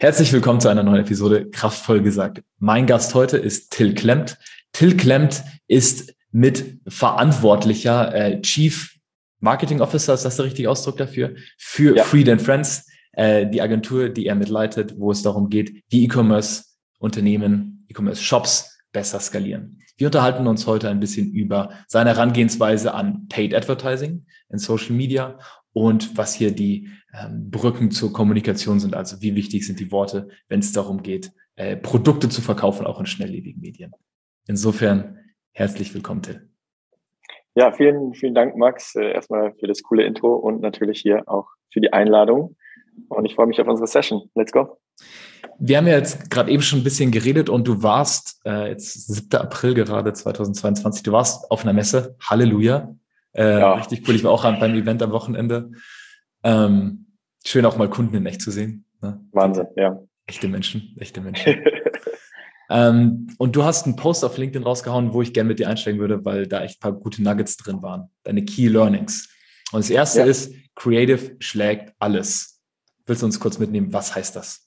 Herzlich willkommen zu einer neuen Episode Kraftvoll gesagt. Mein Gast heute ist Till Klemmt. Till Klemmt ist mit verantwortlicher äh, Chief Marketing Officer, ist das der richtige Ausdruck dafür, für ja. Freed and Friends, äh, die Agentur, die er mitleitet, wo es darum geht, wie E-Commerce-Unternehmen, E-Commerce-Shops besser skalieren. Wir unterhalten uns heute ein bisschen über seine Herangehensweise an Paid Advertising in Social Media und was hier die ähm, Brücken zur Kommunikation sind. Also wie wichtig sind die Worte, wenn es darum geht, äh, Produkte zu verkaufen, auch in schnelllebigen Medien. Insofern herzlich willkommen, Till. Ja, vielen, vielen Dank, Max, äh, erstmal für das coole Intro und natürlich hier auch für die Einladung. Und ich freue mich auf unsere Session. Let's go. Wir haben ja jetzt gerade eben schon ein bisschen geredet und du warst äh, jetzt 7. April gerade 2022, du warst auf einer Messe, Halleluja, äh, ja. Richtig cool. Ich war auch beim Event am Wochenende. Ähm, schön auch mal Kunden in echt zu sehen. Ne? Wahnsinn, ja. Echte Menschen, echte Menschen. ähm, und du hast einen Post auf LinkedIn rausgehauen, wo ich gerne mit dir einsteigen würde, weil da echt ein paar gute Nuggets drin waren. Deine Key Learnings. Und das erste ja. ist, Creative schlägt alles. Willst du uns kurz mitnehmen, was heißt das?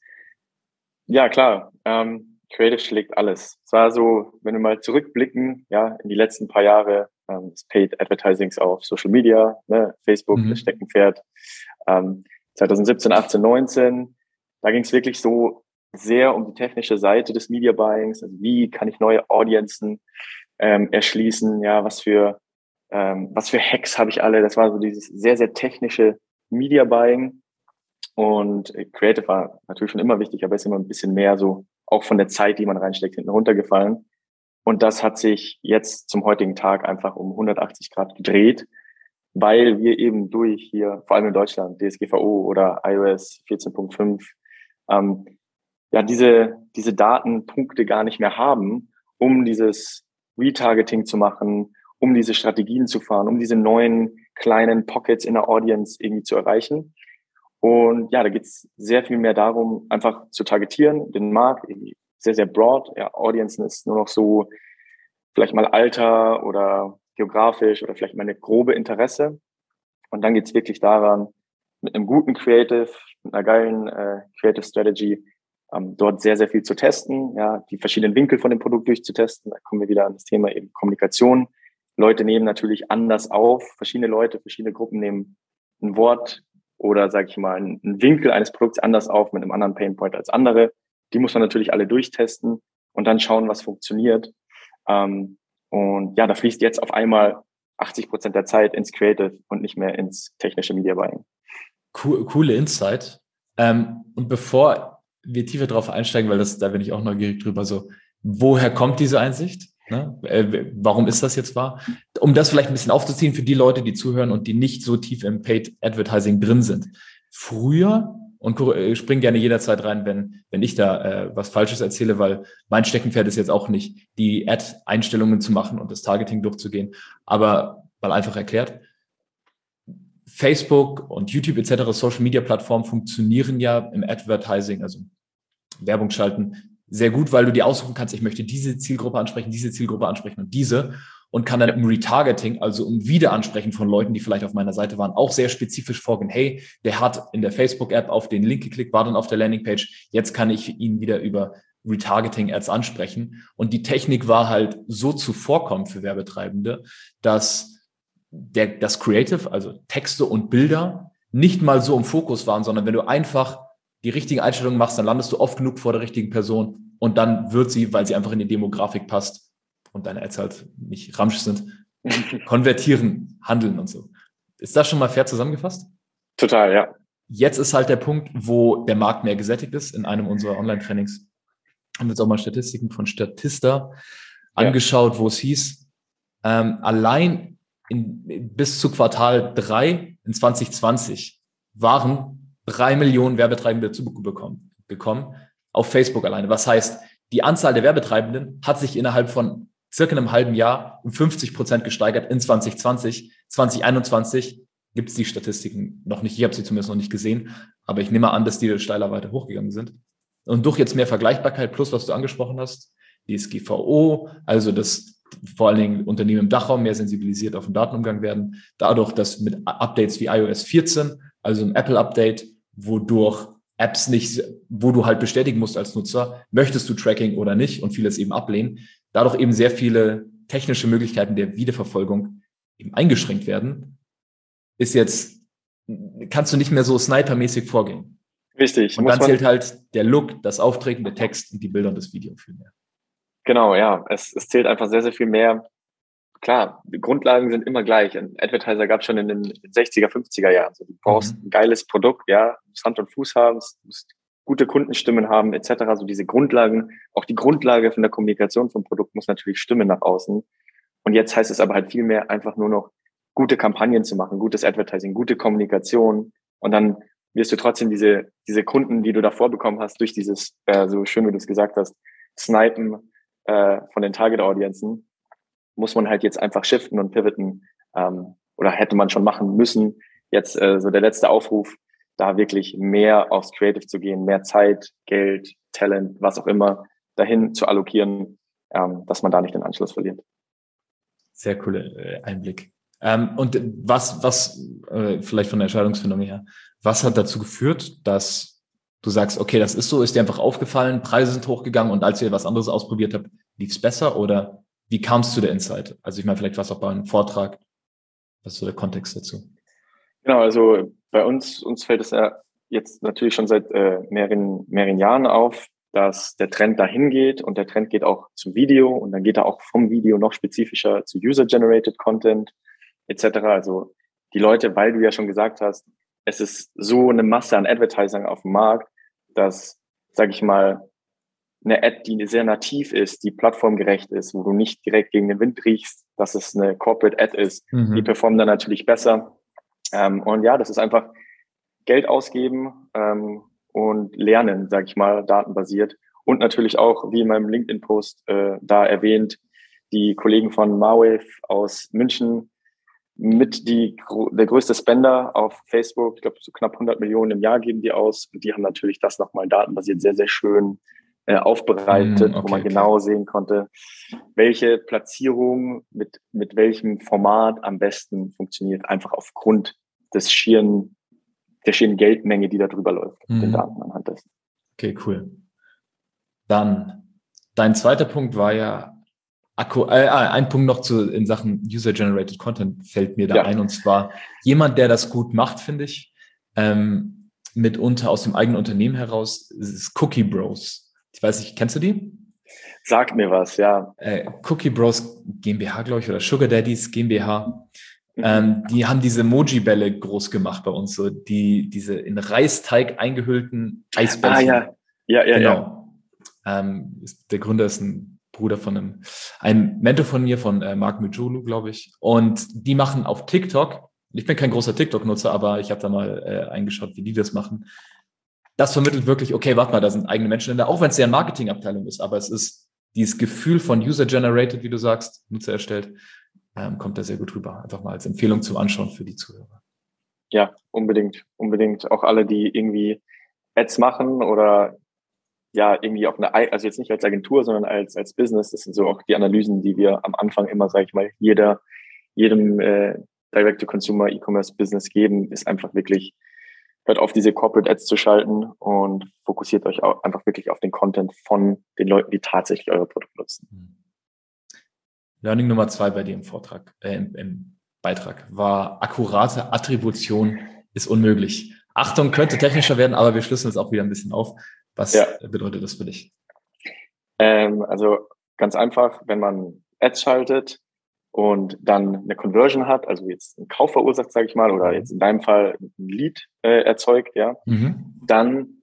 Ja, klar. Ähm, Creative schlägt alles. Es war so, wenn wir mal zurückblicken, ja, in die letzten paar Jahre, ähm, des Paid Advertisings auf Social Media, ne, Facebook, mhm. das Steckenpferd. Ähm, 2017, 18, 19, da ging es wirklich so sehr um die technische Seite des Media Buyings. Also wie kann ich neue Audiencen ähm, erschließen? Ja, was für ähm, was für Hacks habe ich alle? Das war so dieses sehr sehr technische Media Buying und Creative war natürlich schon immer wichtig, aber ist immer ein bisschen mehr so auch von der Zeit, die man reinsteckt, hinten runtergefallen. Und das hat sich jetzt zum heutigen Tag einfach um 180 Grad gedreht, weil wir eben durch hier, vor allem in Deutschland, DSGVO oder iOS 14.5, ähm, ja, diese, diese Datenpunkte gar nicht mehr haben, um dieses Retargeting zu machen, um diese Strategien zu fahren, um diese neuen kleinen Pockets in der Audience irgendwie zu erreichen. Und ja, da geht es sehr viel mehr darum, einfach zu targetieren, den Markt irgendwie sehr, sehr broad. Ja, Audience ist nur noch so vielleicht mal Alter oder geografisch oder vielleicht mal eine grobe Interesse. Und dann geht's wirklich daran, mit einem guten Creative, mit einer geilen äh, Creative Strategy, ähm, dort sehr, sehr viel zu testen, ja, die verschiedenen Winkel von dem Produkt durchzutesten. Da kommen wir wieder an das Thema eben Kommunikation. Leute nehmen natürlich anders auf. Verschiedene Leute, verschiedene Gruppen nehmen ein Wort oder, sage ich mal, einen Winkel eines Produkts anders auf mit einem anderen Painpoint als andere. Die muss man natürlich alle durchtesten und dann schauen, was funktioniert. Ähm, und ja, da fließt jetzt auf einmal 80 Prozent der Zeit ins Creative und nicht mehr ins technische Media Buying. Cool, coole Insight. Ähm, und bevor wir tiefer darauf einsteigen, weil das, da bin ich auch neugierig drüber, so, woher kommt diese Einsicht? Ne? Äh, warum ist das jetzt wahr? Um das vielleicht ein bisschen aufzuziehen für die Leute, die zuhören und die nicht so tief im Paid Advertising drin sind. Früher und äh, spring gerne jederzeit rein, wenn, wenn ich da äh, was Falsches erzähle, weil mein Steckenpferd ist jetzt auch nicht, die Ad-Einstellungen zu machen und das Targeting durchzugehen, aber mal einfach erklärt. Facebook und YouTube etc. Social Media Plattformen funktionieren ja im Advertising, also Werbung schalten, sehr gut, weil du dir aussuchen kannst, ich möchte diese Zielgruppe ansprechen, diese Zielgruppe ansprechen und diese und kann dann im Retargeting, also im Wiederansprechen von Leuten, die vielleicht auf meiner Seite waren, auch sehr spezifisch vorgehen. Hey, der hat in der Facebook-App auf den Link geklickt, war dann auf der Landingpage. Jetzt kann ich ihn wieder über Retargeting-Ads ansprechen. Und die Technik war halt so zuvorkommend für Werbetreibende, dass der, das Creative, also Texte und Bilder, nicht mal so im Fokus waren, sondern wenn du einfach die richtigen Einstellungen machst, dann landest du oft genug vor der richtigen Person und dann wird sie, weil sie einfach in die Demografik passt, und deine Ads halt nicht ramsch sind, konvertieren, handeln und so. Ist das schon mal fair zusammengefasst? Total, ja. Jetzt ist halt der Punkt, wo der Markt mehr gesättigt ist. In einem unserer Online-Trainings haben wir jetzt auch mal Statistiken von Statista angeschaut, ja. wo es hieß, ähm, allein in, bis zu Quartal drei in 2020 waren drei Millionen Werbetreibende dazu bekommen, gekommen auf Facebook alleine. Was heißt, die Anzahl der Werbetreibenden hat sich innerhalb von circa einem halben Jahr um 50 Prozent gesteigert in 2020. 2021 gibt es die Statistiken noch nicht. Ich habe sie zumindest noch nicht gesehen, aber ich nehme an, dass die steiler weiter hochgegangen sind. Und durch jetzt mehr Vergleichbarkeit plus, was du angesprochen hast, die SGVO, also dass vor allen Dingen Unternehmen im Dachraum mehr sensibilisiert auf den Datenumgang werden, dadurch, dass mit Updates wie iOS 14, also ein Apple-Update, wodurch Apps nicht, wo du halt bestätigen musst als Nutzer, möchtest du Tracking oder nicht und vieles eben ablehnen, dadurch eben sehr viele technische Möglichkeiten der Wiederverfolgung eben eingeschränkt werden, ist jetzt, kannst du nicht mehr so snipermäßig vorgehen. Richtig. Und dann zählt halt der Look, das Auftreten, der Text und die Bilder und das Video viel mehr. Genau, ja. Es, es zählt einfach sehr, sehr viel mehr. Klar, die Grundlagen sind immer gleich. Ein Advertiser gab es schon in den 60er, 50er Jahren. Also du brauchst mhm. ein geiles Produkt, ja, du musst Hand und Fuß haben, du musst gute Kundenstimmen haben, etc. So diese Grundlagen, auch die Grundlage von der Kommunikation vom Produkt muss natürlich stimmen nach außen. Und jetzt heißt es aber halt viel mehr einfach nur noch gute Kampagnen zu machen, gutes Advertising, gute Kommunikation. Und dann wirst du trotzdem diese, diese Kunden, die du davor bekommen hast, durch dieses, äh, so schön wie du es gesagt hast, Snipen äh, von den Target-Audienzen, muss man halt jetzt einfach shiften und pivoten. Ähm, oder hätte man schon machen müssen. Jetzt äh, so der letzte Aufruf, da wirklich mehr aufs Creative zu gehen, mehr Zeit, Geld, Talent, was auch immer, dahin zu allokieren, ähm, dass man da nicht den Anschluss verliert. Sehr cooler äh, Einblick. Ähm, und was, was, äh, vielleicht von der Entscheidungsfindung her, was hat dazu geführt, dass du sagst, okay, das ist so, ist dir einfach aufgefallen, Preise sind hochgegangen und als ihr was anderes ausprobiert habt, lief es besser oder wie kam es zu der Insight? Also ich meine, vielleicht war es auch bei einem Vortrag. Was ist so der Kontext dazu? Genau, also bei uns, uns fällt es ja jetzt natürlich schon seit äh, mehreren, mehreren Jahren auf, dass der Trend dahin geht und der Trend geht auch zum Video und dann geht er auch vom Video noch spezifischer zu User-Generated Content etc. Also die Leute, weil du ja schon gesagt hast, es ist so eine Masse an Advertising auf dem Markt, dass, sage ich mal, eine Ad, die sehr nativ ist, die plattformgerecht ist, wo du nicht direkt gegen den Wind riechst, dass es eine Corporate Ad ist, mhm. die performen dann natürlich besser. Ähm, und ja, das ist einfach Geld ausgeben ähm, und lernen, sage ich mal, datenbasiert. Und natürlich auch, wie in meinem LinkedIn-Post äh, da erwähnt, die Kollegen von Marwave aus München mit die, der größte Spender auf Facebook. Ich glaube, so knapp 100 Millionen im Jahr geben die aus. Und die haben natürlich das nochmal datenbasiert sehr, sehr schön äh, aufbereitet, mm, okay, wo man genau sehen konnte, welche Platzierung mit, mit welchem Format am besten funktioniert, einfach aufgrund des schieren, der schieren Geldmenge, die da drüber läuft, mm. den mhm. Daten anhand dessen. Okay, cool. Dann, dein zweiter Punkt war ja Akku, äh, ah, ein Punkt noch zu, in Sachen User-Generated Content fällt mir da ja. ein, und zwar jemand, der das gut macht, finde ich, ähm, mitunter aus dem eigenen Unternehmen heraus, ist Cookie Bros. Ich weiß nicht, kennst du die? Sag mir was, ja. Äh, Cookie Bros GmbH, glaube ich, oder Sugar Daddies GmbH. Mhm. Ähm, die haben diese Moji-Bälle groß gemacht bei uns, so die, diese in Reisteig eingehüllten Eisbällchen. Ah, ja. Ja, ja, genau. ja. Ähm, der Gründer ist ein Bruder von einem, einem Mentor von mir, von äh, Mark Mujulu, glaube ich. Und die machen auf TikTok, ich bin kein großer TikTok-Nutzer, aber ich habe da mal äh, eingeschaut, wie die das machen. Das vermittelt wirklich, okay, warte mal, da sind eigene Menschen da, auch wenn es ja eine Marketingabteilung ist, aber es ist dieses Gefühl von User-Generated, wie du sagst, Nutzer erstellt, ähm, kommt da sehr gut rüber. Einfach mal als Empfehlung zum Anschauen für die Zuhörer. Ja, unbedingt, unbedingt. Auch alle, die irgendwie Ads machen oder ja irgendwie auch eine, also jetzt nicht als Agentur, sondern als, als Business. Das sind so auch die Analysen, die wir am Anfang immer, sage ich mal, jeder, jedem äh, Direct-to-Consumer E-Commerce-Business geben, ist einfach wirklich, hört auf, diese Corporate Ads zu schalten und fokussiert euch auch einfach wirklich auf den Content von den Leuten, die tatsächlich euer Produkt nutzen. Hm. Learning Nummer zwei bei dir im Vortrag, äh, im, im Beitrag war akkurate Attribution ist unmöglich. Achtung, könnte technischer werden, aber wir schlüsseln es auch wieder ein bisschen auf. Was ja. bedeutet das für dich? Ähm, also ganz einfach, wenn man Ads schaltet und dann eine Conversion hat, also jetzt einen Kauf verursacht, sage ich mal, oder mhm. jetzt in deinem Fall ein Lead äh, erzeugt, ja, mhm. dann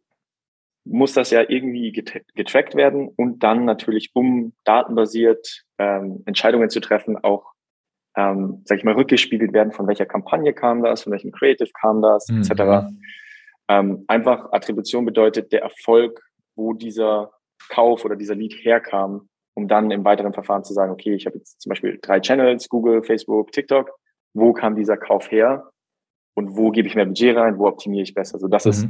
muss das ja irgendwie getrackt werden und dann natürlich, um datenbasiert ähm, Entscheidungen zu treffen, auch, ähm, sag ich mal, rückgespiegelt werden, von welcher Kampagne kam das, von welchem Creative kam das, mhm. etc. Ähm, einfach Attribution bedeutet der Erfolg, wo dieser Kauf oder dieser Lead herkam, um dann im weiteren Verfahren zu sagen, okay, ich habe jetzt zum Beispiel drei Channels, Google, Facebook, TikTok. Wo kam dieser Kauf her? Und wo gebe ich mehr Budget rein? Wo optimiere ich besser? So, das mhm. ist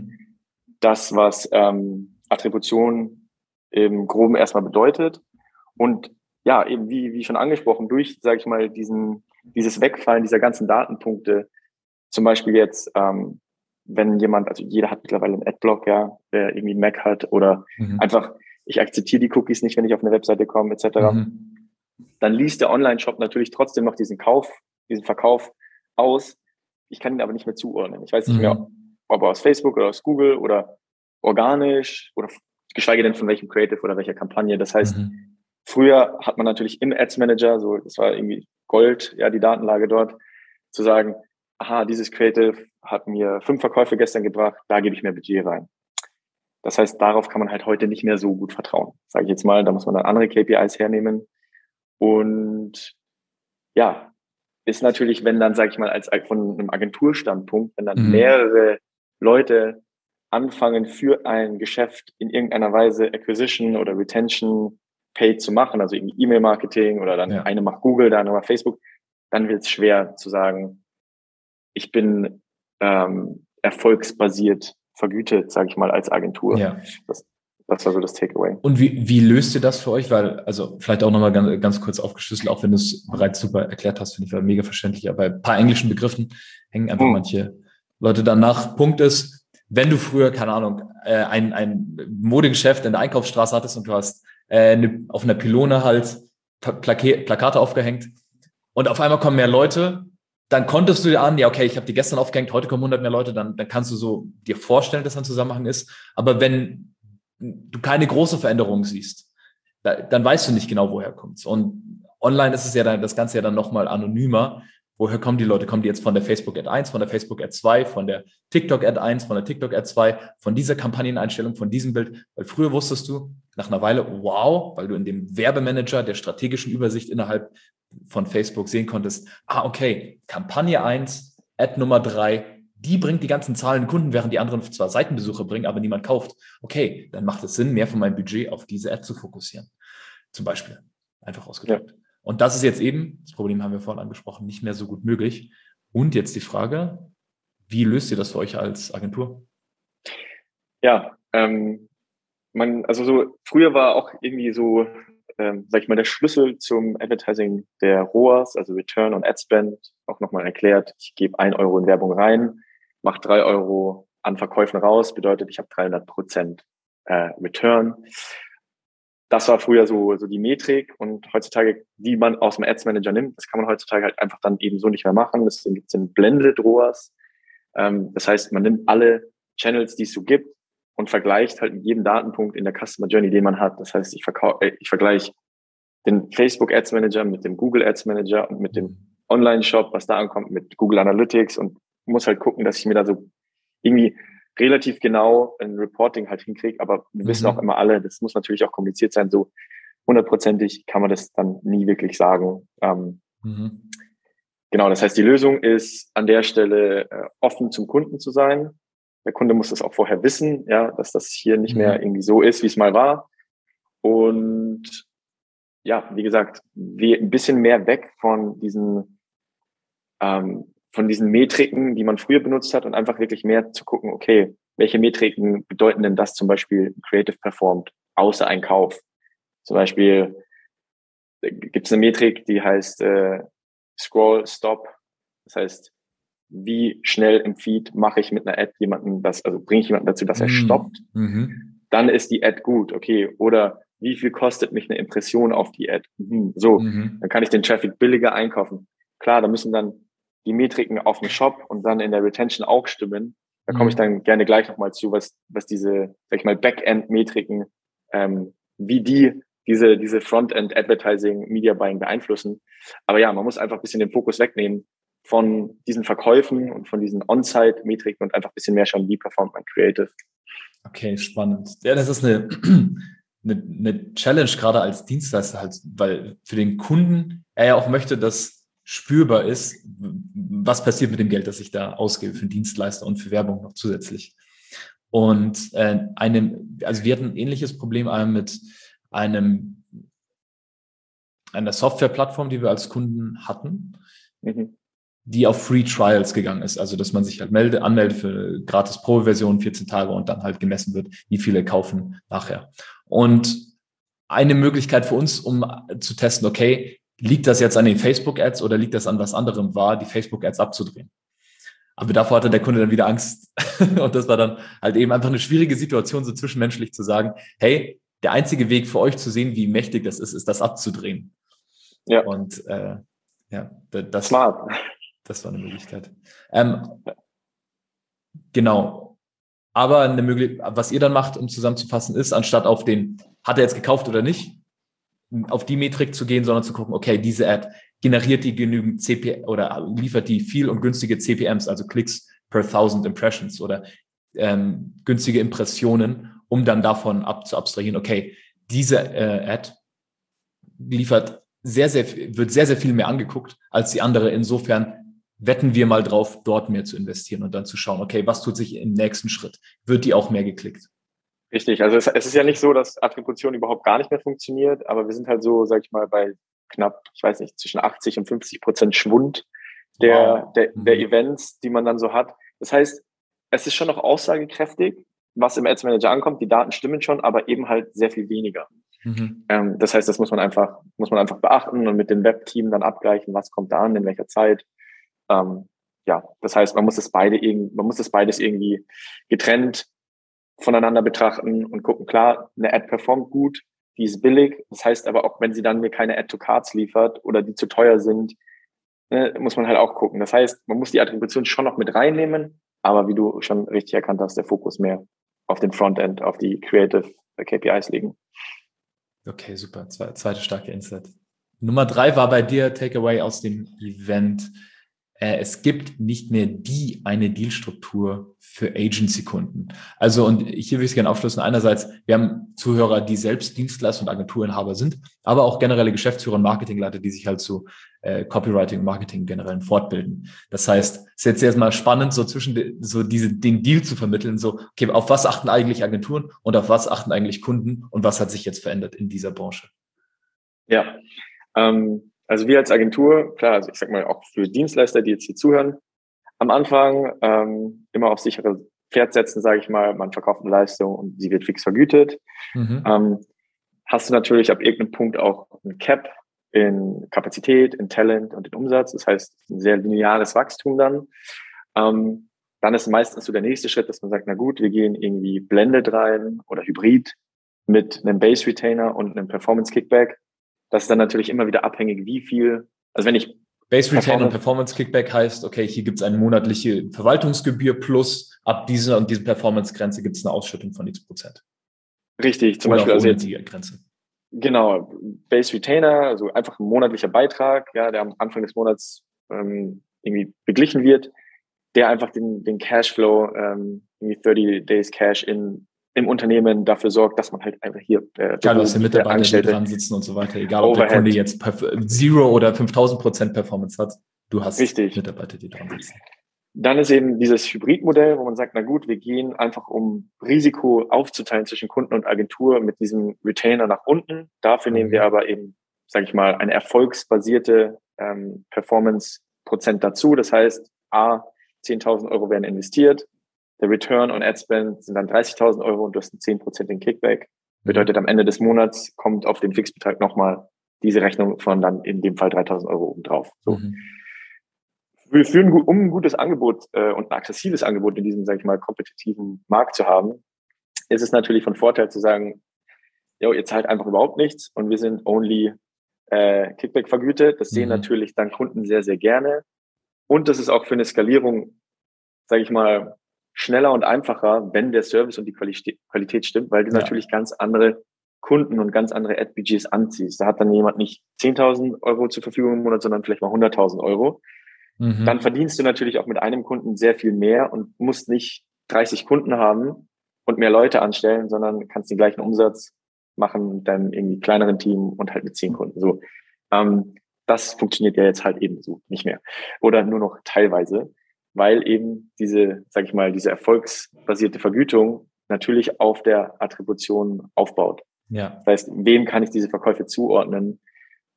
das, was ähm, Attribution im Groben erstmal bedeutet. Und ja, eben wie, wie schon angesprochen, durch, sage ich mal, diesen, dieses Wegfallen dieser ganzen Datenpunkte, zum Beispiel jetzt, ähm, wenn jemand, also jeder hat mittlerweile einen Adblock, ja, der irgendwie einen Mac hat oder mhm. einfach, ich akzeptiere die Cookies nicht, wenn ich auf eine Webseite komme, etc. Mhm. Dann liest der Online-Shop natürlich trotzdem noch diesen Kauf, diesen Verkauf aus. Ich kann ihn aber nicht mehr zuordnen. Ich weiß nicht mhm. mehr, ob er aus Facebook oder aus Google oder organisch oder geschweige denn von welchem Creative oder welcher Kampagne. Das heißt, mhm. Früher hat man natürlich im Ads Manager, so das war irgendwie Gold, ja, die Datenlage dort, zu sagen, aha, dieses Creative hat mir fünf Verkäufe gestern gebracht, da gebe ich mehr Budget rein. Das heißt, darauf kann man halt heute nicht mehr so gut vertrauen, sage ich jetzt mal. Da muss man dann andere KPIs hernehmen. Und ja, ist natürlich, wenn dann, sage ich mal, als von einem Agenturstandpunkt, wenn dann mhm. mehrere Leute anfangen für ein Geschäft in irgendeiner Weise Acquisition oder Retention Paid zu machen, also irgendwie E-Mail-Marketing oder dann ja. eine macht Google, der andere macht Facebook, dann wird es schwer zu sagen, ich bin ähm, erfolgsbasiert vergütet, sage ich mal, als Agentur. Ja. Das, das war so das Takeaway. Und wie, wie löst ihr das für euch? Weil, also vielleicht auch nochmal ganz, ganz kurz aufgeschlüsselt, auch wenn du es bereits super erklärt hast, finde ich mega verständlich, aber bei ein paar englischen Begriffen hängen einfach hm. manche Leute danach. Punkt ist, wenn du früher, keine Ahnung, äh, ein, ein Modegeschäft in der Einkaufsstraße hattest und du hast äh, ne, auf einer Pylone halt Plakate aufgehängt und auf einmal kommen mehr Leute, dann konntest du dir an, ja, okay, ich habe die gestern aufgehängt, heute kommen 100 mehr Leute, dann, dann kannst du so dir vorstellen, dass ein Zusammenhang ist. Aber wenn du keine große Veränderung siehst, da, dann weißt du nicht genau, woher kommt's. Und online ist es ja dann das Ganze ja dann nochmal anonymer Woher kommen die Leute? Kommen die jetzt von der Facebook Ad 1, von der Facebook Ad 2, von der TikTok Ad 1, von der TikTok Ad 2, von dieser Kampagneneinstellung, von diesem Bild? Weil früher wusstest du nach einer Weile, wow, weil du in dem Werbemanager der strategischen Übersicht innerhalb von Facebook sehen konntest, ah, okay, Kampagne 1, Ad Nummer 3, die bringt die ganzen Zahlen Kunden, während die anderen zwar Seitenbesucher bringen, aber niemand kauft. Okay, dann macht es Sinn, mehr von meinem Budget auf diese Ad zu fokussieren. Zum Beispiel. Einfach ausgedrückt. Ja. Und das ist jetzt eben, das Problem haben wir vorhin angesprochen, nicht mehr so gut möglich. Und jetzt die Frage, wie löst ihr das für euch als Agentur? Ja, ähm, man, also so früher war auch irgendwie so, ähm, sag ich mal, der Schlüssel zum Advertising der ROAS, also Return on Ad Spend, auch nochmal erklärt. Ich gebe ein Euro in Werbung rein, mache drei Euro an Verkäufen raus, bedeutet, ich habe 300 Prozent äh, Return das war früher so, so die Metrik und heutzutage, die man aus dem Ads Manager nimmt, das kann man heutzutage halt einfach dann eben so nicht mehr machen. Deswegen gibt es den Blended ROAS. Ähm, das heißt, man nimmt alle Channels, die es so gibt und vergleicht halt mit jedem Datenpunkt in der Customer Journey, den man hat. Das heißt, ich, äh, ich vergleiche den Facebook Ads Manager mit dem Google Ads Manager und mit dem Online Shop, was da ankommt, mit Google Analytics und muss halt gucken, dass ich mir da so irgendwie relativ genau ein Reporting halt hinkriege, aber wir mhm. wissen auch immer alle, das muss natürlich auch kommuniziert sein, so hundertprozentig kann man das dann nie wirklich sagen. Ähm, mhm. Genau, das heißt, die Lösung ist an der Stelle äh, offen zum Kunden zu sein. Der Kunde muss das auch vorher wissen, ja, dass das hier nicht mhm. mehr irgendwie so ist, wie es mal war. Und ja, wie gesagt, wir ein bisschen mehr weg von diesen ähm, von diesen Metriken, die man früher benutzt hat und einfach wirklich mehr zu gucken, okay, welche Metriken bedeuten denn das zum Beispiel Creative performt, außer ein Kauf? Zum Beispiel äh, gibt es eine Metrik, die heißt äh, Scroll Stop. Das heißt, wie schnell im Feed mache ich mit einer Ad jemanden das, also bringe ich jemanden dazu, dass er mhm. stoppt. Mhm. Dann ist die Ad gut, okay. Oder wie viel kostet mich eine Impression auf die Ad? Mhm. So, mhm. dann kann ich den Traffic billiger einkaufen. Klar, da müssen dann die Metriken auf dem Shop und dann in der Retention auch stimmen. Da komme ich mhm. dann gerne gleich nochmal zu, was, was diese, sag ich mal, Backend-Metriken, ähm, wie die diese, diese Frontend Advertising, Media Buying beeinflussen. Aber ja, man muss einfach ein bisschen den Fokus wegnehmen von diesen Verkäufen und von diesen On-Site-Metriken und einfach ein bisschen mehr schauen, wie performt man Creative. Okay, spannend. Ja, das ist eine, eine, eine Challenge gerade als Dienstleister halt, weil für den Kunden er ja auch möchte, dass spürbar ist, was passiert mit dem Geld, das ich da ausgebe für Dienstleister und für Werbung noch zusätzlich. Und äh, einem, also wir hatten ein ähnliches Problem mit einem einer Softwareplattform, die wir als Kunden hatten, mhm. die auf Free Trials gegangen ist. Also dass man sich halt melde, anmeldet für gratis Pro-Version, 14 Tage und dann halt gemessen wird, wie viele kaufen nachher. Und eine Möglichkeit für uns, um zu testen, okay, liegt das jetzt an den Facebook-Ads oder liegt das an was anderem, war, die Facebook-Ads abzudrehen. Aber davor hatte der Kunde dann wieder Angst. und das war dann halt eben einfach eine schwierige Situation, so zwischenmenschlich zu sagen, hey, der einzige Weg für euch zu sehen, wie mächtig das ist, ist das abzudrehen. Ja. Und äh, ja, das, Smart. das war eine Möglichkeit. Ähm, genau. Aber eine Möglichkeit, was ihr dann macht, um zusammenzufassen, ist, anstatt auf den, hat er jetzt gekauft oder nicht, auf die Metrik zu gehen, sondern zu gucken, okay, diese Ad generiert die genügend CP oder liefert die viel und günstige CPMs, also Klicks per thousand Impressions oder ähm, günstige Impressionen, um dann davon ab okay, diese äh, Ad liefert sehr, sehr, wird sehr, sehr viel mehr angeguckt als die andere. Insofern wetten wir mal drauf, dort mehr zu investieren und dann zu schauen, okay, was tut sich im nächsten Schritt? Wird die auch mehr geklickt? Richtig, also es, es ist ja nicht so, dass Attribution überhaupt gar nicht mehr funktioniert, aber wir sind halt so, sag ich mal, bei knapp, ich weiß nicht, zwischen 80 und 50 Prozent Schwund der, wow. der, der mhm. Events, die man dann so hat. Das heißt, es ist schon noch aussagekräftig, was im Ads Manager ankommt. Die Daten stimmen schon, aber eben halt sehr viel weniger. Mhm. Ähm, das heißt, das muss man einfach, muss man einfach beachten und mit dem Webteam dann abgleichen, was kommt da an, in welcher Zeit. Ähm, ja, das heißt, man muss das beide irgendwie, man muss das beides irgendwie getrennt voneinander betrachten und gucken, klar, eine Ad performt gut, die ist billig. Das heißt aber auch, wenn sie dann mir keine Add to Cards liefert oder die zu teuer sind, ne, muss man halt auch gucken. Das heißt, man muss die Attribution schon noch mit reinnehmen, aber wie du schon richtig erkannt hast, der Fokus mehr auf den Frontend, auf die Creative KPIs legen. Okay, super. Zweite starke Insight. Nummer drei war bei dir Takeaway aus dem Event. Äh, es gibt nicht mehr die eine Dealstruktur für Agency-Kunden. Also, und hier will ich es gerne aufschlüsseln. Einerseits, wir haben Zuhörer, die selbst Dienstleister und Agenturinhaber sind, aber auch generelle Geschäftsführer und Marketingleiter, die sich halt zu äh, Copywriting und Marketing generell fortbilden. Das heißt, es ist jetzt erstmal spannend, so zwischen so diese, den Deal zu vermitteln, so, okay, auf was achten eigentlich Agenturen und auf was achten eigentlich Kunden und was hat sich jetzt verändert in dieser Branche? Ja, ähm, also wir als Agentur, klar, also ich sag mal auch für Dienstleister, die jetzt hier zuhören, am Anfang ähm, immer auf sichere Pferd setzen, sage ich mal, man verkauft eine Leistung und sie wird fix vergütet. Mhm. Ähm, hast du natürlich ab irgendeinem Punkt auch ein Cap in Kapazität, in Talent und in Umsatz. Das heißt, ein sehr lineares Wachstum dann. Ähm, dann ist meistens so der nächste Schritt, dass man sagt, na gut, wir gehen irgendwie blended rein oder hybrid mit einem Base Retainer und einem Performance Kickback das ist dann natürlich immer wieder abhängig, wie viel, also wenn ich Base Retain und Performance Kickback heißt, okay, hier gibt es eine monatliche Verwaltungsgebühr plus ab dieser und dieser Performance-Grenze gibt es eine Ausschüttung von x Prozent. Richtig, zum Oder Beispiel also jetzt, die Grenze. Genau, Base Retainer, also einfach ein monatlicher Beitrag, ja, der am Anfang des Monats ähm, irgendwie beglichen wird, der einfach den, den Cashflow, ähm, irgendwie 30 Days Cash in im Unternehmen dafür sorgt, dass man halt einfach hier äh, Klar, hast Mitarbeiter, die dran sitzen und so weiter, egal ob Overhead. der Kunde jetzt Zero oder 5000 Prozent Performance hat, du hast Richtig. Mitarbeiter, die dran sitzen. Dann ist eben dieses Hybridmodell, wo man sagt, na gut, wir gehen einfach um Risiko aufzuteilen zwischen Kunden und Agentur mit diesem Retainer nach unten. Dafür nehmen wir mhm. aber eben, sage ich mal, eine erfolgsbasierte ähm, Performance-Prozent dazu. Das heißt, A, 10.000 Euro werden investiert, der Return on Ad Spend sind dann 30.000 Euro und du hast einen 10% Kickback. Bedeutet, am Ende des Monats kommt auf den Fixbetrag nochmal diese Rechnung von dann in dem Fall 3.000 Euro obendrauf. So. Mhm. Wir führen, um ein gutes Angebot äh, und ein aggressives Angebot in diesem, sage ich mal, kompetitiven Markt zu haben, ist es natürlich von Vorteil zu sagen, jo, ihr zahlt einfach überhaupt nichts und wir sind only äh, Kickback vergütet. Das sehen mhm. natürlich dann Kunden sehr, sehr gerne. Und das ist auch für eine Skalierung, sage ich mal, schneller und einfacher, wenn der Service und die Qualität stimmt, weil du ja. natürlich ganz andere Kunden und ganz andere Ad-Budgets anziehst. Da hat dann jemand nicht 10.000 Euro zur Verfügung im Monat, sondern vielleicht mal 100.000 Euro. Mhm. Dann verdienst du natürlich auch mit einem Kunden sehr viel mehr und musst nicht 30 Kunden haben und mehr Leute anstellen, sondern kannst den gleichen Umsatz machen mit deinem irgendwie kleineren Team und halt mit 10 Kunden. So, ähm, das funktioniert ja jetzt halt eben so nicht mehr oder nur noch teilweise. Weil eben diese, sag ich mal, diese erfolgsbasierte Vergütung natürlich auf der Attribution aufbaut. Ja. Das heißt, wem kann ich diese Verkäufe zuordnen?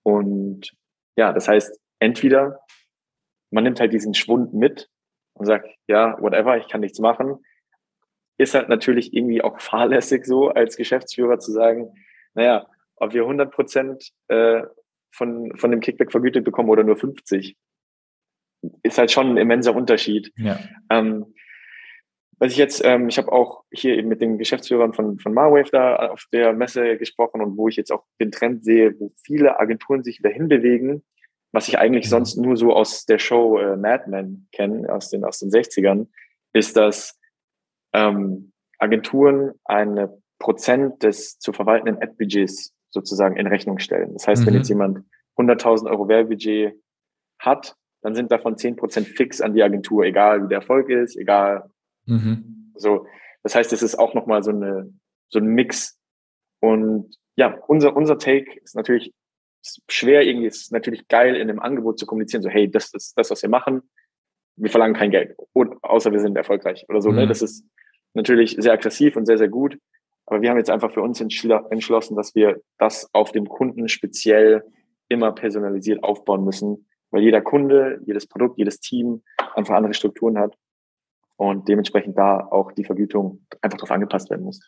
Und ja, das heißt, entweder man nimmt halt diesen Schwund mit und sagt, ja, whatever, ich kann nichts machen. Ist halt natürlich irgendwie auch fahrlässig so als Geschäftsführer zu sagen, naja, ob wir 100 Prozent äh, von, von dem Kickback vergütet bekommen oder nur 50, ist halt schon ein immenser Unterschied. Ja. Ähm, was ich jetzt, ähm, ich habe auch hier eben mit den Geschäftsführern von, von Marwave da auf der Messe gesprochen und wo ich jetzt auch den Trend sehe, wo viele Agenturen sich wieder hinbewegen, was ich eigentlich mhm. sonst nur so aus der Show äh, Mad Men kenne, aus den, aus den 60ern, ist, dass ähm, Agenturen eine Prozent des zu verwaltenden Ad-Budgets sozusagen in Rechnung stellen. Das heißt, mhm. wenn jetzt jemand 100.000 Euro Werbebudget hat, dann sind davon 10 Prozent fix an die Agentur, egal wie der Erfolg ist, egal. Mhm. So, das heißt, es ist auch nochmal so eine, so ein Mix. Und ja, unser, unser Take ist natürlich schwer, irgendwie ist natürlich geil, in dem Angebot zu kommunizieren, so, hey, das ist das, was wir machen. Wir verlangen kein Geld, außer wir sind erfolgreich oder so. Ne? Mhm. Ne? Das ist natürlich sehr aggressiv und sehr, sehr gut. Aber wir haben jetzt einfach für uns entschlossen, dass wir das auf dem Kunden speziell immer personalisiert aufbauen müssen, weil jeder Kunde, jedes Produkt, jedes Team einfach andere Strukturen hat und dementsprechend da auch die Vergütung einfach darauf angepasst werden muss.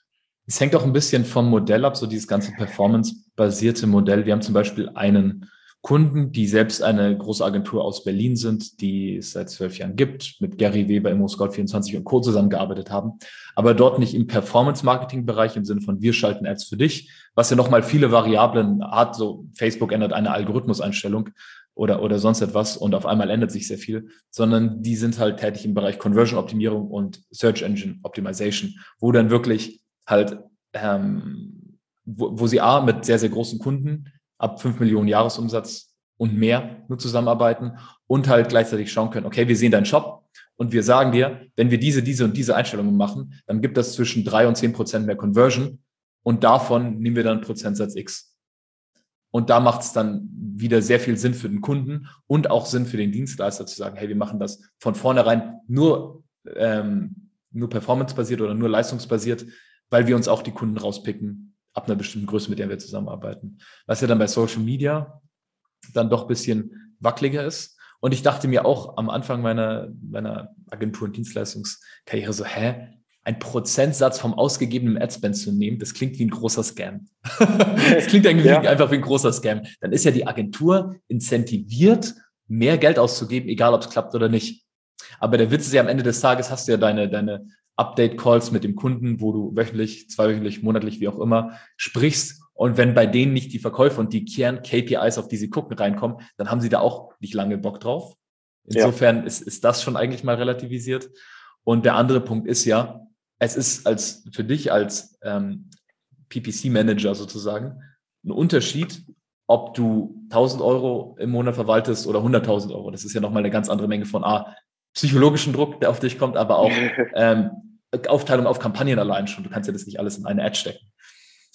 Es hängt auch ein bisschen vom Modell ab, so dieses ganze performance-basierte Modell. Wir haben zum Beispiel einen Kunden, die selbst eine große Agentur aus Berlin sind, die es seit zwölf Jahren gibt, mit Gary Weber, ImmoScout24 und Co. zusammengearbeitet haben, aber dort nicht im Performance-Marketing-Bereich im Sinne von wir schalten Ads für dich, was ja nochmal viele Variablen hat, so Facebook ändert eine Algorithmuseinstellung oder, oder sonst etwas und auf einmal ändert sich sehr viel, sondern die sind halt tätig im Bereich Conversion-Optimierung und Search Engine Optimization, wo dann wirklich halt, ähm, wo, wo sie A, mit sehr, sehr großen Kunden ab 5 Millionen Jahresumsatz und mehr nur zusammenarbeiten und halt gleichzeitig schauen können, okay, wir sehen deinen Shop und wir sagen dir, wenn wir diese, diese und diese Einstellungen machen, dann gibt das zwischen drei und zehn Prozent mehr Conversion und davon nehmen wir dann Prozentsatz X. Und da macht es dann wieder sehr viel Sinn für den Kunden und auch Sinn für den Dienstleister zu sagen, hey, wir machen das von vornherein nur, ähm, nur performancebasiert oder nur leistungsbasiert, weil wir uns auch die Kunden rauspicken, ab einer bestimmten Größe, mit der wir zusammenarbeiten. Was ja dann bei Social Media dann doch ein bisschen wackeliger ist. Und ich dachte mir auch am Anfang meiner, meiner Agentur- und Dienstleistungskarriere so, hä, ein Prozentsatz vom ausgegebenen Adspend zu nehmen, das klingt wie ein großer Scam. das klingt eigentlich ja. einfach wie ein großer Scam. Dann ist ja die Agentur incentiviert, mehr Geld auszugeben, egal ob es klappt oder nicht. Aber der Witz ist ja am Ende des Tages hast du ja deine, deine Update-Calls mit dem Kunden, wo du wöchentlich, zweiwöchentlich, monatlich, wie auch immer, sprichst. Und wenn bei denen nicht die Verkäufe und die Kern-KPIs, auf die sie gucken, reinkommen, dann haben sie da auch nicht lange Bock drauf. Insofern ja. ist, ist das schon eigentlich mal relativisiert. Und der andere Punkt ist ja, es ist als für dich als ähm, PPC-Manager sozusagen ein Unterschied, ob du 1000 Euro im Monat verwaltest oder 100.000 Euro. Das ist ja nochmal eine ganz andere Menge von A, psychologischen Druck, der auf dich kommt, aber auch ähm, Aufteilung auf Kampagnen allein schon. Du kannst ja das nicht alles in eine Ad stecken.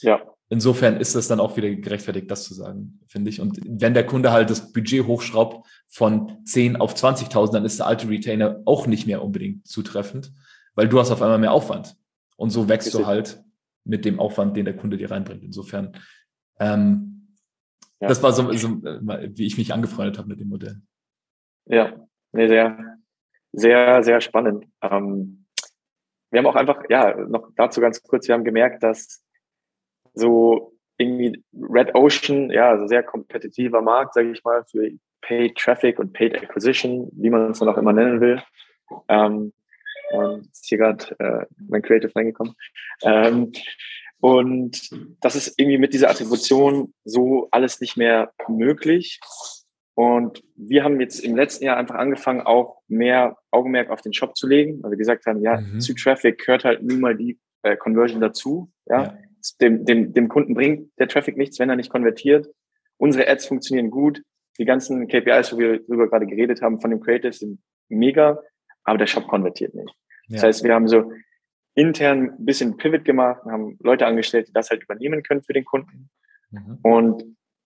Ja. Insofern ist das dann auch wieder gerechtfertigt, das zu sagen, finde ich. Und wenn der Kunde halt das Budget hochschraubt von 10 auf 20.000, dann ist der alte Retainer auch nicht mehr unbedingt zutreffend, weil du hast auf einmal mehr Aufwand. Und so wächst du halt mit dem Aufwand, den der Kunde dir reinbringt. Insofern, ähm, ja. das war so, so, wie ich mich angefreundet habe mit dem Modell. Ja, nee, sehr, sehr, sehr spannend. Ähm, wir haben auch einfach, ja, noch dazu ganz kurz, wir haben gemerkt, dass so irgendwie Red Ocean, ja, also sehr kompetitiver Markt, sage ich mal, für Paid Traffic und Paid Acquisition, wie man es dann auch immer nennen will. Ähm, und ist hier gerade äh, mein Creative reingekommen. Ähm, und das ist irgendwie mit dieser Attribution so alles nicht mehr möglich. Und wir haben jetzt im letzten Jahr einfach angefangen, auch mehr Augenmerk auf den Shop zu legen, weil wir gesagt haben, ja, mhm. zu Traffic gehört halt nun mal die äh, Conversion dazu. Ja? ja. Dem, dem, dem Kunden bringt der Traffic nichts, wenn er nicht konvertiert. Unsere Ads funktionieren gut. Die ganzen KPIs, wo wir darüber gerade geredet haben, von dem Creative sind mega, aber der Shop konvertiert nicht. Ja. Das heißt, wir haben so intern ein bisschen Pivot gemacht, haben Leute angestellt, die das halt übernehmen können für den Kunden. Mhm. Und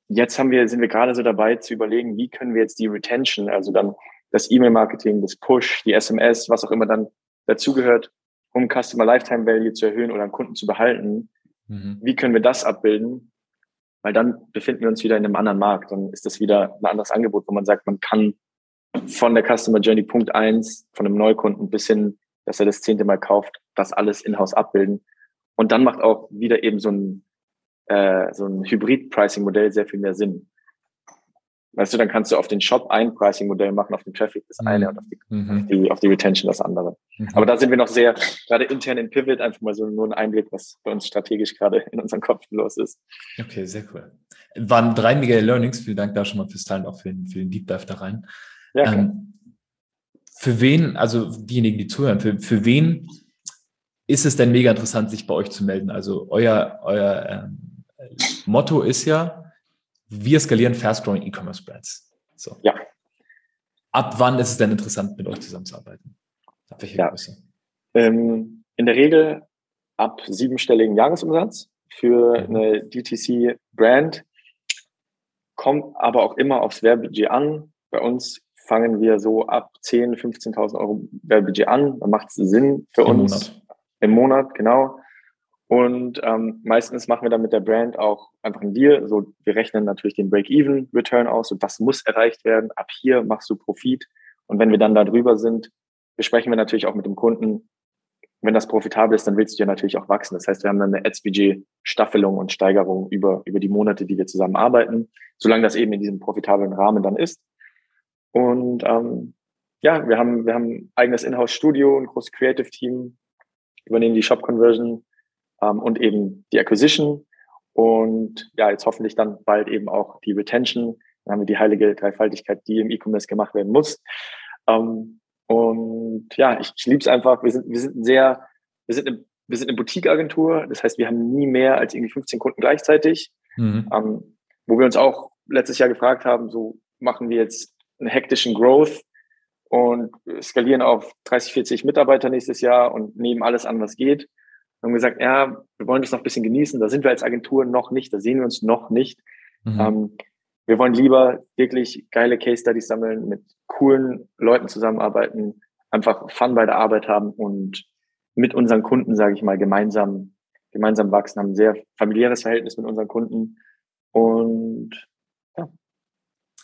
jetzt haben wir, sind wir gerade so dabei zu überlegen, wie können wir jetzt die Retention, also dann das E-Mail-Marketing, das Push, die SMS, was auch immer dann dazugehört, um Customer Lifetime Value zu erhöhen oder einen Kunden zu behalten. Mhm. Wie können wir das abbilden? Weil dann befinden wir uns wieder in einem anderen Markt. Dann ist das wieder ein anderes Angebot, wo man sagt, man kann von der Customer Journey Punkt eins von einem Neukunden bis hin, dass er das zehnte Mal kauft, das alles in-house abbilden. Und dann macht auch wieder eben so ein, äh, so ein Hybrid-Pricing-Modell sehr viel mehr Sinn. Weißt du, dann kannst du auf den Shop ein Pricing-Modell machen, auf den Traffic das eine und auf die, mhm. auf die, auf die Retention das andere. Mhm. Aber da sind wir noch sehr, gerade intern in Pivot, einfach mal so nur ein Einblick, was bei uns strategisch gerade in unserem Kopf los ist. Okay, sehr cool. Waren drei mega Learnings. Vielen Dank da schon mal fürs Teilen, auch für den, für den Deep Dive da rein. Ja, ähm, für wen, also diejenigen, die zuhören, für, für wen ist es denn mega interessant, sich bei euch zu melden? Also euer, euer ähm, Motto ist ja, wir skalieren fast-growing E-Commerce Brands. So. Ja. Ab wann ist es denn interessant, mit euch zusammenzuarbeiten? Ab welcher ja. Größe? Ähm, in der Regel ab siebenstelligen Jahresumsatz für mhm. eine DTC-Brand. Kommt aber auch immer aufs Werbebudget an. Bei uns fangen wir so ab 10.000, 15.000 Euro Werbebudget an. Da macht es Sinn für Im uns. Monat. Im Monat, genau. Und ähm, meistens machen wir dann mit der Brand auch einfach einen Deal. So, wir rechnen natürlich den Break-Even-Return aus und das muss erreicht werden. Ab hier machst du Profit. Und wenn wir dann da drüber sind, besprechen wir natürlich auch mit dem Kunden, wenn das profitabel ist, dann willst du ja natürlich auch wachsen. Das heißt, wir haben dann eine Ads-Budget-Staffelung und Steigerung über, über die Monate, die wir zusammen arbeiten, solange das eben in diesem profitablen Rahmen dann ist. Und ähm, ja, wir haben, wir haben ein eigenes Inhouse-Studio, ein großes Creative-Team, übernehmen die Shop-Conversion, ähm, und eben die Acquisition und ja, jetzt hoffentlich dann bald eben auch die Retention. Dann haben wir die heilige Dreifaltigkeit, die im E-Commerce gemacht werden muss. Ähm, und ja, ich, ich liebe es einfach. Wir sind, wir sind sehr, wir sind eine, wir sind eine Boutique-Agentur. Das heißt, wir haben nie mehr als irgendwie 15 Kunden gleichzeitig. Mhm. Ähm, wo wir uns auch letztes Jahr gefragt haben, so machen wir jetzt einen hektischen Growth und skalieren auf 30, 40 Mitarbeiter nächstes Jahr und nehmen alles an, was geht haben gesagt, ja, wir wollen das noch ein bisschen genießen. Da sind wir als Agentur noch nicht, da sehen wir uns noch nicht. Mhm. Ähm, wir wollen lieber wirklich geile Case Studies sammeln, mit coolen Leuten zusammenarbeiten, einfach Fun bei der Arbeit haben und mit unseren Kunden, sage ich mal, gemeinsam, gemeinsam wachsen, haben ein sehr familiäres Verhältnis mit unseren Kunden und.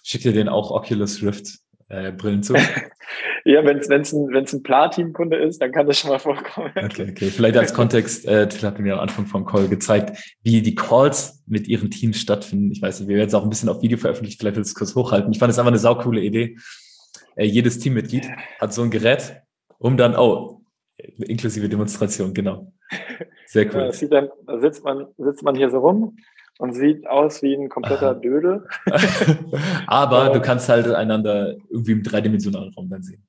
Schickt ihr den auch Oculus Rift äh, Brillen zu? ja, wenn es wenn's ein, wenn's ein Platin-Kunde ist, dann kann das schon mal vorkommen. Okay, okay. Vielleicht als Kontext, äh, Till hat mir am Anfang vom Call gezeigt, wie die Calls mit ihren Teams stattfinden. Ich weiß nicht, wir werden jetzt auch ein bisschen auf Video veröffentlicht, vielleicht will ich es kurz hochhalten. Ich fand es einfach eine saukoole Idee. Äh, jedes Teammitglied hat so ein Gerät, um dann, oh, inklusive Demonstration, genau. Sehr cool. Ja, dann, da sitzt man, sitzt man hier so rum und sieht aus wie ein kompletter Dödel. Aber du kannst halt einander irgendwie im dreidimensionalen Raum dann sehen.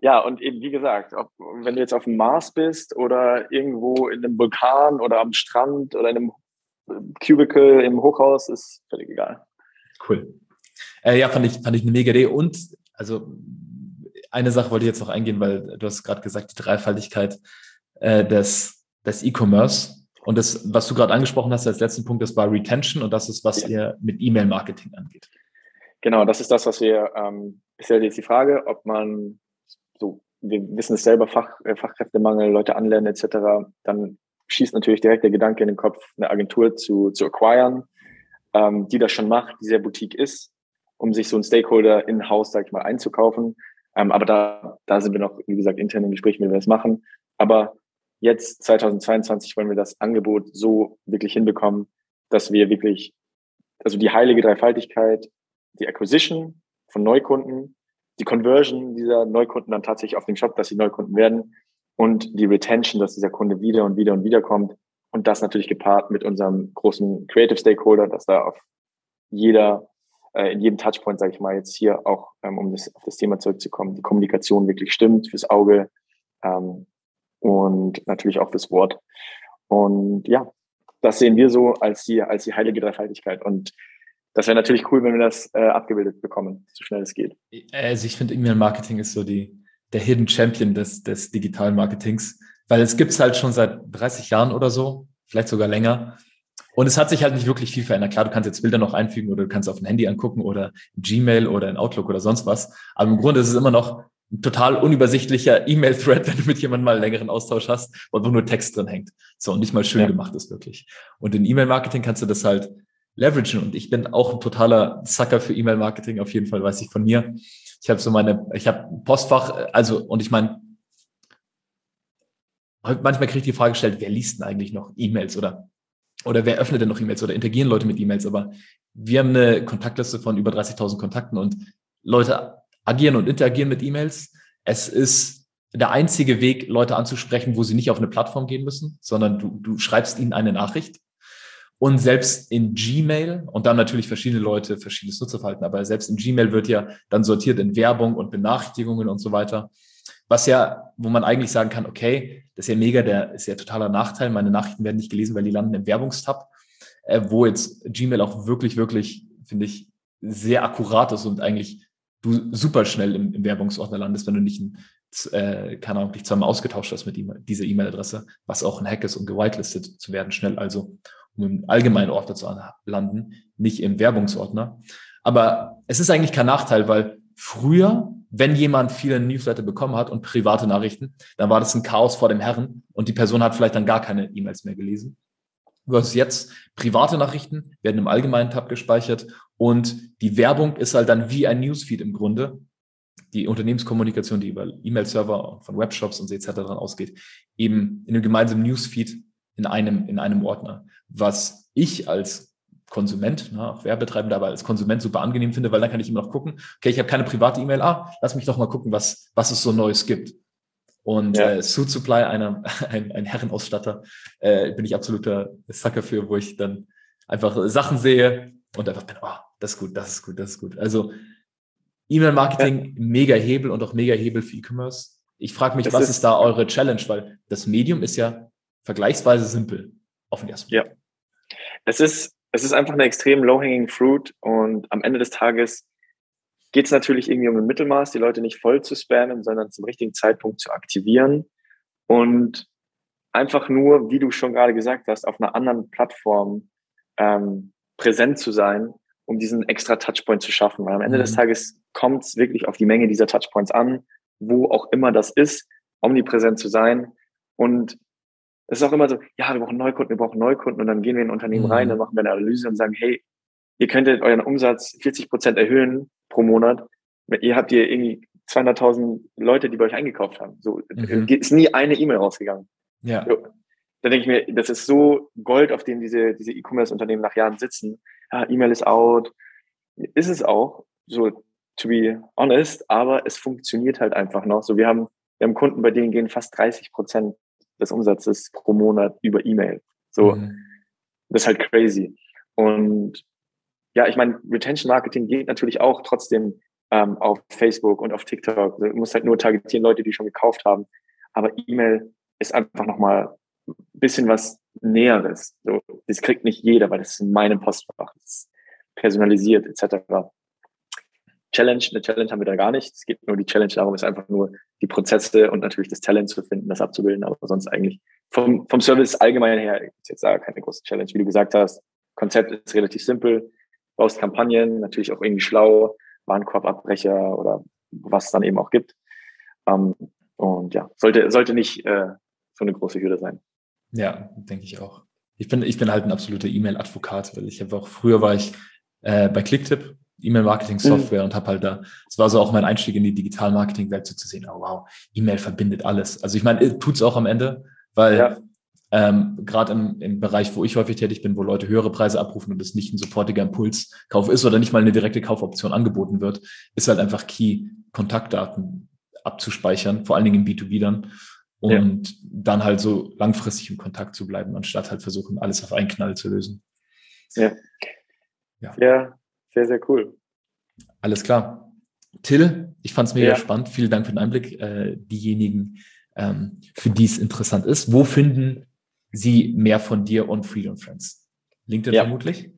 Ja, und eben wie gesagt, ob, wenn du jetzt auf dem Mars bist oder irgendwo in einem Vulkan oder am Strand oder in einem Cubicle im Hochhaus, ist völlig egal. Cool. Äh, ja, fand ich, fand ich eine mega Idee. Und also eine Sache wollte ich jetzt noch eingehen, weil du hast gerade gesagt, die Dreifaltigkeit äh, des, des E-Commerce. Und das, was du gerade angesprochen hast als letzten Punkt, das war Retention und das ist, was ja. ihr mit E-Mail-Marketing angeht. Genau, das ist das, was wir, ähm, ist ja jetzt die Frage, ob man so, wir wissen es selber, Fach, äh, Fachkräftemangel, Leute anlernen etc., dann schießt natürlich direkt der Gedanke in den Kopf, eine Agentur zu, zu acquiren, ähm, die das schon macht, die sehr Boutique ist, um sich so ein Stakeholder in-house, sag ich mal, einzukaufen. Ähm, aber da, da sind wir noch, wie gesagt, intern im Gespräch, wie wir das machen. Aber jetzt 2022 wollen wir das Angebot so wirklich hinbekommen, dass wir wirklich, also die heilige Dreifaltigkeit, die Acquisition von Neukunden, die Conversion dieser Neukunden dann tatsächlich auf den Shop, dass sie Neukunden werden und die Retention, dass dieser Kunde wieder und wieder und wieder kommt und das natürlich gepaart mit unserem großen Creative Stakeholder, dass da auf jeder, äh, in jedem Touchpoint, sage ich mal jetzt hier auch, ähm, um das, auf das Thema zurückzukommen, die Kommunikation wirklich stimmt fürs Auge, ähm, und natürlich auch das Wort. Und ja, das sehen wir so als die, als die heilige Dreifaltigkeit. Und das wäre natürlich cool, wenn wir das äh, abgebildet bekommen, so schnell es geht. Also ich finde, E-Mail-Marketing ist so die, der Hidden Champion des, des digitalen Marketings, weil es gibt es halt schon seit 30 Jahren oder so, vielleicht sogar länger. Und es hat sich halt nicht wirklich viel verändert. Klar, du kannst jetzt Bilder noch einfügen oder du kannst auf ein Handy angucken oder Gmail oder in Outlook oder sonst was. Aber im Grunde ist es immer noch ein total unübersichtlicher E-Mail-Thread, wenn du mit jemandem mal einen längeren Austausch hast, wo nur Text drin hängt. So, und nicht mal schön ja. gemacht ist wirklich. Und in E-Mail-Marketing kannst du das halt leveragen. Und ich bin auch ein totaler Sucker für E-Mail-Marketing, auf jeden Fall weiß ich von mir. Ich habe so meine, ich habe Postfach, also, und ich meine, manchmal kriege ich die Frage gestellt, wer liest denn eigentlich noch E-Mails oder, oder wer öffnet denn noch E-Mails oder interagieren Leute mit E-Mails? Aber wir haben eine Kontaktliste von über 30.000 Kontakten und Leute agieren und interagieren mit E-Mails. Es ist der einzige Weg, Leute anzusprechen, wo sie nicht auf eine Plattform gehen müssen, sondern du, du schreibst ihnen eine Nachricht. Und selbst in Gmail und dann natürlich verschiedene Leute, verschiedenes Nutzerverhalten, aber selbst in Gmail wird ja dann sortiert in Werbung und Benachrichtigungen und so weiter. Was ja, wo man eigentlich sagen kann, okay, das ist ja mega, der ist ja totaler Nachteil. Meine Nachrichten werden nicht gelesen, weil die landen im Werbungstab, äh, wo jetzt Gmail auch wirklich, wirklich, finde ich, sehr akkurat ist und eigentlich du super schnell im, im Werbungsordner landest, wenn du nicht, ein, äh, keine Ahnung, dich zweimal ausgetauscht hast mit e dieser E-Mail-Adresse, was auch ein Hack ist, um gewitelistet zu werden, schnell also, um im allgemeinen Ordner zu landen, nicht im Werbungsordner. Aber es ist eigentlich kein Nachteil, weil früher, wenn jemand viele Newsletter bekommen hat und private Nachrichten, dann war das ein Chaos vor dem Herren und die Person hat vielleicht dann gar keine E-Mails mehr gelesen versus jetzt private Nachrichten werden im allgemeinen Tab gespeichert und die Werbung ist halt dann wie ein Newsfeed im Grunde. Die Unternehmenskommunikation, die über E-Mail-Server von Webshops und etc. dran ausgeht, eben in einem gemeinsamen Newsfeed in einem, in einem Ordner. Was ich als Konsument, ne, auch Werbetreibender, aber als Konsument super angenehm finde, weil dann kann ich immer noch gucken, okay, ich habe keine private E-Mail, ah, lass mich doch mal gucken, was, was es so Neues gibt. Und ja. äh, Suit Supply, einer, ein, ein Herrenausstatter, äh, bin ich absoluter Sucker für, wo ich dann einfach Sachen sehe und einfach bin, oh, das ist gut, das ist gut, das ist gut. Also E-Mail-Marketing, ja. mega Hebel und auch mega Hebel für E-Commerce. Ich frage mich, das was ist, ist, da eure Challenge? Weil das Medium ist ja vergleichsweise simpel auf den ersten Blick. Ja. Es ist, es ist einfach eine extrem low-hanging fruit und am Ende des Tages geht es natürlich irgendwie um ein Mittelmaß, die Leute nicht voll zu spammen, sondern zum richtigen Zeitpunkt zu aktivieren und einfach nur, wie du schon gerade gesagt hast, auf einer anderen Plattform ähm, präsent zu sein, um diesen extra Touchpoint zu schaffen. Weil am Ende mhm. des Tages kommt es wirklich auf die Menge dieser Touchpoints an, wo auch immer das ist, omnipräsent zu sein. Und es ist auch immer so, ja, wir brauchen Neukunden, wir brauchen Neukunden und dann gehen wir in ein Unternehmen mhm. rein, dann machen wir eine Analyse und sagen, hey, ihr könntet euren Umsatz 40 Prozent erhöhen pro Monat. Ihr habt ihr irgendwie 200.000 Leute, die bei euch eingekauft haben. So mhm. ist nie eine E-Mail rausgegangen. Ja. So, dann denke ich mir, das ist so Gold, auf dem diese diese E-Commerce-Unternehmen nach Jahren sitzen. Ja, E-Mail ist out, ist es auch. So to be honest, aber es funktioniert halt einfach noch. So wir haben wir haben Kunden, bei denen gehen fast 30 Prozent des Umsatzes pro Monat über E-Mail. So mhm. das ist halt crazy. Und ja, ich meine, Retention Marketing geht natürlich auch trotzdem ähm, auf Facebook und auf TikTok. Du musst halt nur targetieren Leute, die schon gekauft haben. Aber E-Mail ist einfach nochmal bisschen was Näheres. So, das kriegt nicht jeder, weil das ist in meinem Postfach. Das ist personalisiert etc. Challenge, eine Challenge haben wir da gar nicht. Es geht nur die Challenge darum, ist einfach nur die Prozesse und natürlich das Talent zu finden, das abzubilden. Aber sonst eigentlich vom, vom Service allgemein her ist jetzt da keine große Challenge. Wie du gesagt hast, Konzept ist relativ simpel baust Kampagnen, natürlich auch irgendwie schlau, Warenkorbabbrecher oder was es dann eben auch gibt. Ähm, und ja, sollte, sollte nicht äh, so eine große Hürde sein. Ja, denke ich auch. Ich bin, ich bin halt ein absoluter E-Mail-Advokat, weil ich habe auch, früher war ich äh, bei Clicktip, E-Mail-Marketing-Software mhm. und habe halt da, es war so auch mein Einstieg in die Digital-Marketing-Welt, so zu sehen, oh wow, E-Mail verbindet alles. Also ich meine, tut's auch am Ende, weil ja ähm, gerade im, im Bereich, wo ich häufig tätig bin, wo Leute höhere Preise abrufen und es nicht ein sofortiger Impulskauf ist oder nicht mal eine direkte Kaufoption angeboten wird, ist halt einfach key, Kontaktdaten abzuspeichern, vor allen Dingen im B2B dann und ja. dann halt so langfristig im Kontakt zu bleiben, anstatt halt versuchen, alles auf einen Knall zu lösen. Ja. Ja, sehr, sehr, sehr cool. Alles klar. Till, ich fand es mega ja. spannend. Vielen Dank für den Einblick. Äh, diejenigen, ähm, für die es interessant ist. Wo finden sie mehr von dir und Freedom Friends? LinkedIn ja. vermutlich?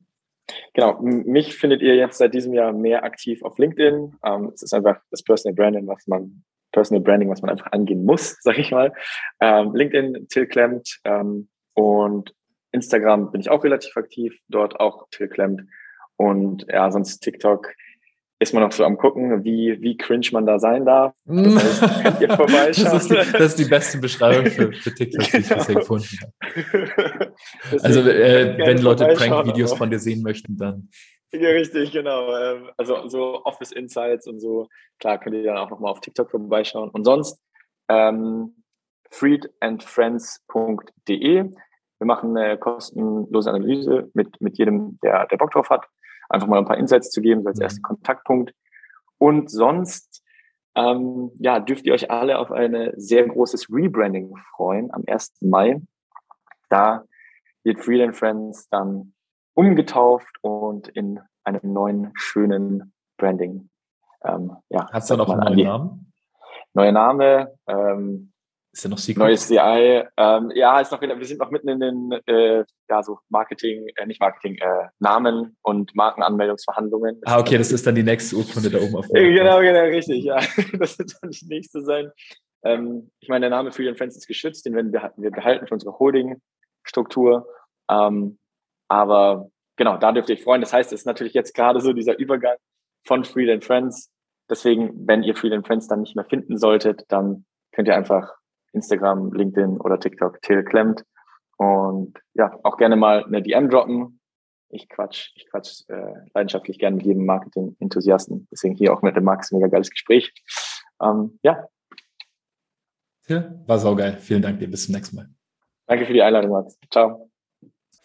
Genau, mich findet ihr jetzt seit diesem Jahr mehr aktiv auf LinkedIn. Ähm, es ist einfach das Personal Branding, was man Personal Branding, was man einfach angehen muss, sag ich mal. Ähm, LinkedIn, Till Klemmt ähm, und Instagram bin ich auch relativ aktiv, dort auch Till Klemmt. Und ja, sonst TikTok ist man noch so am gucken, wie, wie cringe man da sein darf. Das heißt, könnt ihr vorbeischauen. Das ist, die, das ist die beste Beschreibung für, für TikTok, die ich bisher gefunden habe. also äh, wenn Leute Prank-Videos von dir sehen möchten, dann. Ja, richtig, genau. Ähm, also so Office Insights und so. Klar, könnt ihr dann auch nochmal auf TikTok vorbeischauen. Und sonst ähm, freedandfriends.de. Wir machen eine kostenlose Analyse mit, mit jedem, der, der Bock drauf hat einfach mal ein paar Insights zu geben, so als mhm. ersten Kontaktpunkt. Und sonst ähm, ja, dürft ihr euch alle auf ein sehr großes Rebranding freuen am 1. Mai. Da wird Freedom Friends dann umgetauft und in einem neuen, schönen Branding. Ähm, ja, Hast du dann auch einen neuen Namen? Neuer Name, ähm, ist ja noch Secret? Neues CI. Ähm, ja, ist noch, wir sind noch mitten in den äh, ja, so Marketing, äh, nicht Marketing, äh, Namen und Markenanmeldungsverhandlungen. ah, okay, das ist dann die nächste Urkunde da oben auf der Genau, genau, richtig, ja. Das wird dann die nächste sein. Ähm, ich meine, der Name Freedom Friends ist geschützt, den werden wir, wir behalten für unsere Holding-Struktur. Ähm, aber genau, da dürft ihr euch freuen. Das heißt, es ist natürlich jetzt gerade so dieser Übergang von Freedom Friends. Deswegen, wenn ihr Freedom Friends dann nicht mehr finden solltet, dann könnt ihr einfach Instagram, LinkedIn oder TikTok Till klemmt. Und ja, auch gerne mal eine DM droppen. Ich quatsch, ich quatsch äh, leidenschaftlich gerne mit jedem Marketing-Enthusiasten. Deswegen hier auch mit dem Max, mega geiles Gespräch. Ähm, ja. Ja, war saugeil. Vielen Dank dir. Bis zum nächsten Mal. Danke für die Einladung, Max. Ciao.